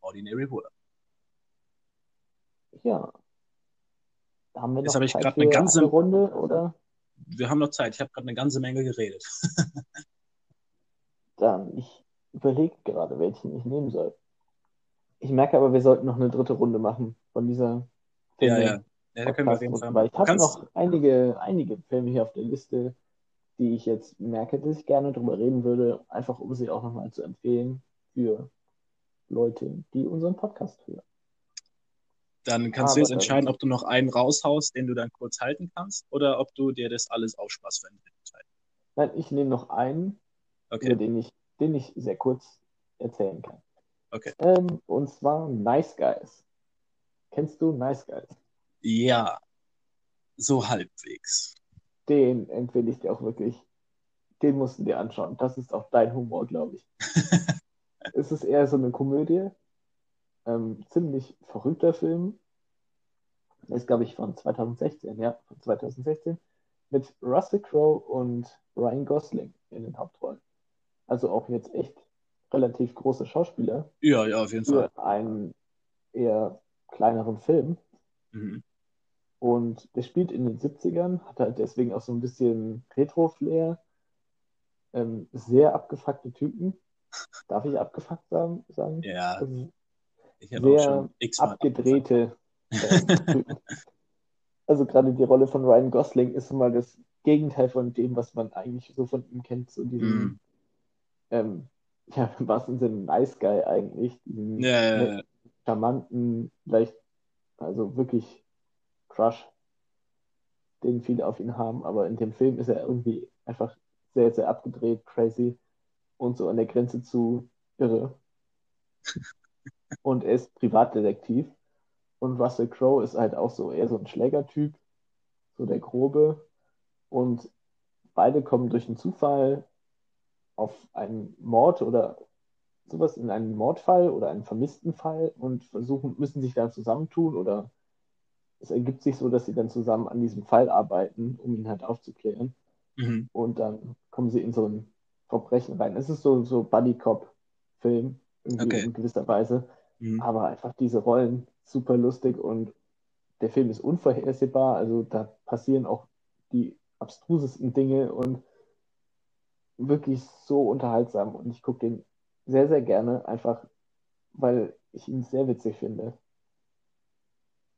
Ordinary World. Ja. Haben wir noch Jetzt habe ich gerade eine ganze eine Runde, oder? Wir haben noch Zeit. Ich habe gerade eine ganze Menge geredet. Dann, ich überlege gerade, welchen ich nehmen soll. Ich merke aber, wir sollten noch eine dritte Runde machen von dieser Filme. Ja, ja. Ja, da können wir auf jeden Fall Weil ich habe noch einige, einige Filme hier auf der Liste, die ich jetzt merke, dass ich gerne drüber reden würde, einfach um sie auch nochmal zu empfehlen für Leute, die unseren Podcast hören. Dann kannst Aber du jetzt entscheiden, ob du noch einen raushaust, den du dann kurz halten kannst, oder ob du dir das alles aufsparst für eine Zeit. Nein, ich nehme noch einen, okay. den ich, den ich sehr kurz erzählen kann. Okay. Ähm, und zwar Nice Guys. Kennst du Nice Guys? Ja, so halbwegs. Den empfehle ich dir auch wirklich. Den musst du dir anschauen. Das ist auch dein Humor, glaube ich. es ist eher so eine Komödie. Ähm, ziemlich verrückter Film. Der ist, glaube ich, von 2016, ja, von 2016. Mit Russell Crowe und Ryan Gosling in den Hauptrollen. Also auch jetzt echt relativ große Schauspieler. Ja, ja, auf jeden für Fall. einen eher kleineren Film. Mhm. Und der spielt in den 70ern, hat halt deswegen auch so ein bisschen Retro-Flair. Ähm, sehr abgefuckte Typen. Darf ich abgefuckt sagen? Ja. Also ich habe auch schon x abgedrehte äh, Also gerade die Rolle von Ryan Gosling ist mal das Gegenteil von dem, was man eigentlich so von ihm kennt, so diesen mm. ähm, ja, im wahrsten Sinne Nice Guy eigentlich, diesen ja, ja, ja. charmanten, vielleicht, also wirklich Crush, den viele auf ihn haben, aber in dem Film ist er irgendwie einfach sehr, sehr abgedreht, crazy und so an der Grenze zu irre. und er ist Privatdetektiv. Und Russell Crowe ist halt auch so eher so ein Schlägertyp, so der Grobe. Und beide kommen durch einen Zufall auf einen Mord oder sowas in einen Mordfall oder einen vermissten Fall und versuchen, müssen sich dann zusammentun oder es ergibt sich so, dass sie dann zusammen an diesem Fall arbeiten, um ihn halt aufzuklären. Mhm. Und dann kommen sie in so ein Verbrechen rein. Es ist so, so Buddy-Cop-Film, okay. in gewisser Weise. Mhm. Aber einfach diese Rollen super lustig und der Film ist unvorhersehbar. Also da passieren auch die abstrusesten Dinge und wirklich so unterhaltsam und ich gucke den sehr, sehr gerne, einfach weil ich ihn sehr witzig finde.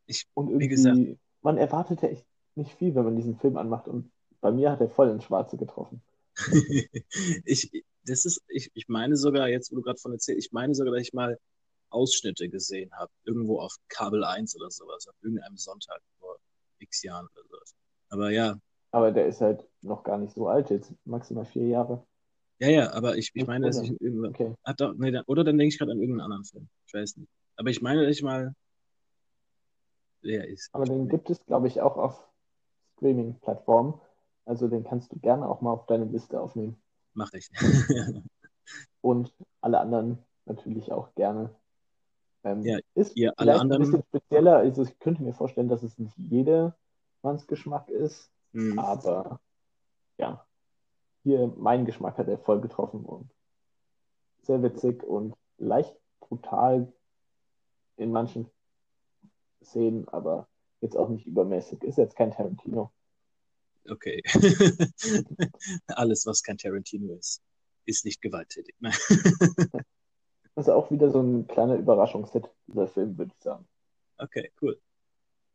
Ich, und irgendwie, gesagt, man erwartete echt nicht viel, wenn man diesen Film anmacht und bei mir hat er voll ins Schwarze getroffen. ich, das ist, ich, ich meine sogar, jetzt wo du gerade von erzählst, ich meine sogar, dass ich mal Ausschnitte gesehen habe, irgendwo auf Kabel 1 oder sowas, auf irgendeinem Sonntag vor x Jahren oder sowas. Aber ja, aber der ist halt noch gar nicht so alt jetzt, maximal vier Jahre. Ja, ja, aber ich, ich meine, dass ich irgendwann. Okay. Doch, nee, oder dann denke ich gerade an irgendeinen anderen Film. Ich weiß nicht. Aber ich meine, dass ich mal. Der ist. Aber den gibt es, glaube ich, auch auf Streaming-Plattformen. Also den kannst du gerne auch mal auf deine Liste aufnehmen. Mach ich. Und alle anderen natürlich auch gerne. Ähm, ja, ist ihr alle anderen. ein bisschen spezieller. Also ich könnte mir vorstellen, dass es nicht jedermanns Geschmack ist. Mhm. Aber ja, hier mein Geschmack hat er voll getroffen und sehr witzig und leicht brutal in manchen Szenen, aber jetzt auch nicht übermäßig. Ist jetzt kein Tarantino. Okay. Alles, was kein Tarantino ist, ist nicht gewalttätig. Ne? das ist auch wieder so ein kleiner Überraschungshit, dieser Film, würde ich sagen. Okay, cool.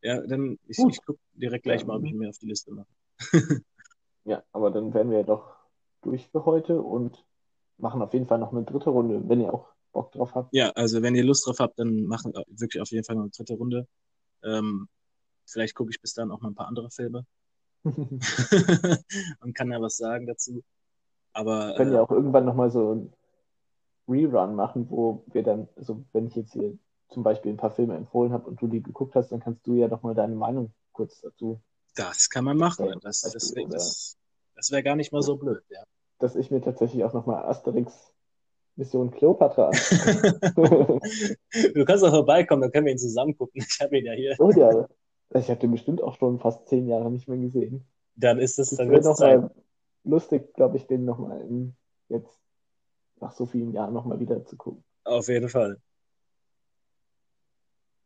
Ja, dann ich, ich gucke direkt gleich ja, mal, ob ich mir auf die Liste mache. ja, aber dann wären wir ja doch durch für heute und machen auf jeden Fall noch eine dritte Runde, wenn ihr auch Bock drauf habt. Ja, also wenn ihr Lust drauf habt, dann machen wir wirklich auf jeden Fall noch eine dritte Runde. Ähm, vielleicht gucke ich bis dann auch mal ein paar andere Filme. und kann ja was sagen dazu. Aber. Wir können äh, ja auch irgendwann nochmal so ein Rerun machen, wo wir dann, also wenn ich jetzt hier zum Beispiel ein paar Filme empfohlen habe und du die geguckt hast, dann kannst du ja nochmal deine Meinung kurz dazu. Das kann man machen. Ja, das, das, das, das wäre gar nicht mal so blöd, ja. Dass ich mir tatsächlich auch nochmal Asterix Mission Cleopatra an. du kannst auch vorbeikommen, dann können wir ihn zusammen gucken. Ich habe ihn ja hier. Oh ja, ich habe den bestimmt auch schon fast zehn Jahre nicht mehr gesehen. Dann ist es dann wird noch mal lustig, glaube ich, den nochmal jetzt nach so vielen Jahren nochmal wieder zu gucken. Auf jeden Fall.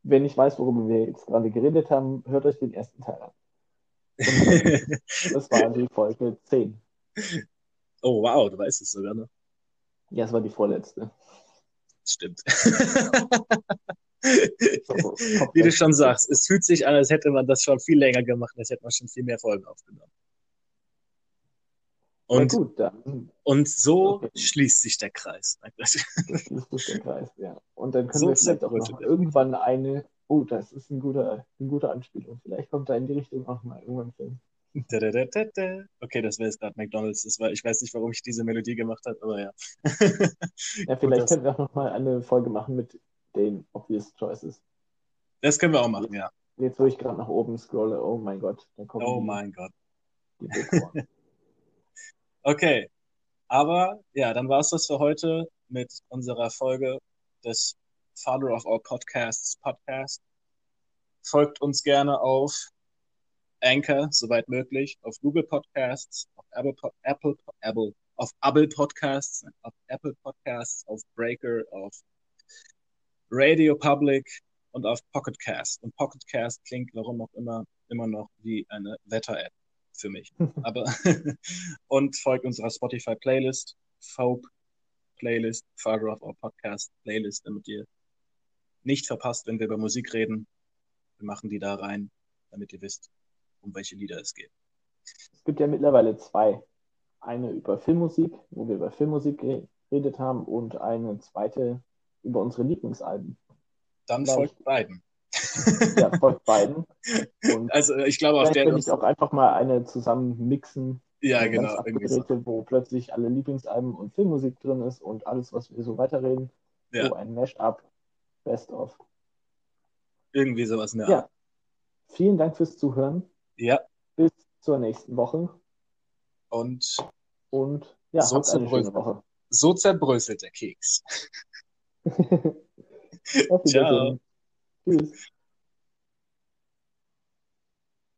Wenn ich weiß, worüber wir jetzt gerade geredet haben, hört euch den ersten Teil an. das war die Folge 10. Oh, wow, du weißt es sogar noch. Ja, es war die vorletzte. Stimmt. Wie du schon sagst, es fühlt sich an, als hätte man das schon viel länger gemacht, als hätte man schon viel mehr Folgen aufgenommen. Und, gut, und so okay. schließt sich der Kreis. schließt sich der Kreis, ja. Und dann können so wir vielleicht auch noch irgendwann eine, oh, das ist ein guter, ein guter Anspielung. Vielleicht kommt da in die Richtung auch mal irgendwann ein Film. Okay, das wäre jetzt gerade McDonalds. Das war, ich weiß nicht, warum ich diese Melodie gemacht habe, aber ja. ja, vielleicht könnten wir auch noch mal eine Folge machen mit den Obvious Choices. Das können wir auch machen, ja. Jetzt, wo ich gerade nach oben scrolle, oh mein Gott. oh mein Gott. Okay, aber ja, dann war es das für heute mit unserer Folge des Father of All Podcasts Podcast. Folgt uns gerne auf Anchor, soweit möglich, auf Google Podcasts, auf Apple, Apple, Apple, auf Apple Podcasts, auf Apple Podcasts, auf Breaker, auf Radio Public und auf Pocket Cast. Und Pocket Cast klingt, warum auch immer, immer noch wie eine Wetter-App für mich. Aber und folgt unserer Spotify Playlist, Folk Playlist, Father of Our Podcast Playlist, damit ihr nicht verpasst, wenn wir über Musik reden. Wir machen die da rein, damit ihr wisst, um welche Lieder es geht. Es gibt ja mittlerweile zwei. Eine über Filmmusik, wo wir über Filmmusik geredet haben, und eine zweite über unsere Lieblingsalben. Dann folgt beiden. Ja, folgt beiden. Und also ich glaube, auf der. Vielleicht ich auch einfach mal eine zusammen mixen. Ja, genau. So. Wo plötzlich alle Lieblingsalben und Filmmusik drin ist und alles, was wir so weiterreden. Ja. So ein Mash-up, Best of. Irgendwie sowas in der Ja. Vielen Dank fürs Zuhören. Ja. Bis zur nächsten Woche. Und, und ja, so, zerbröselt, so zerbröselt der Keks. Ciao. Tschüss.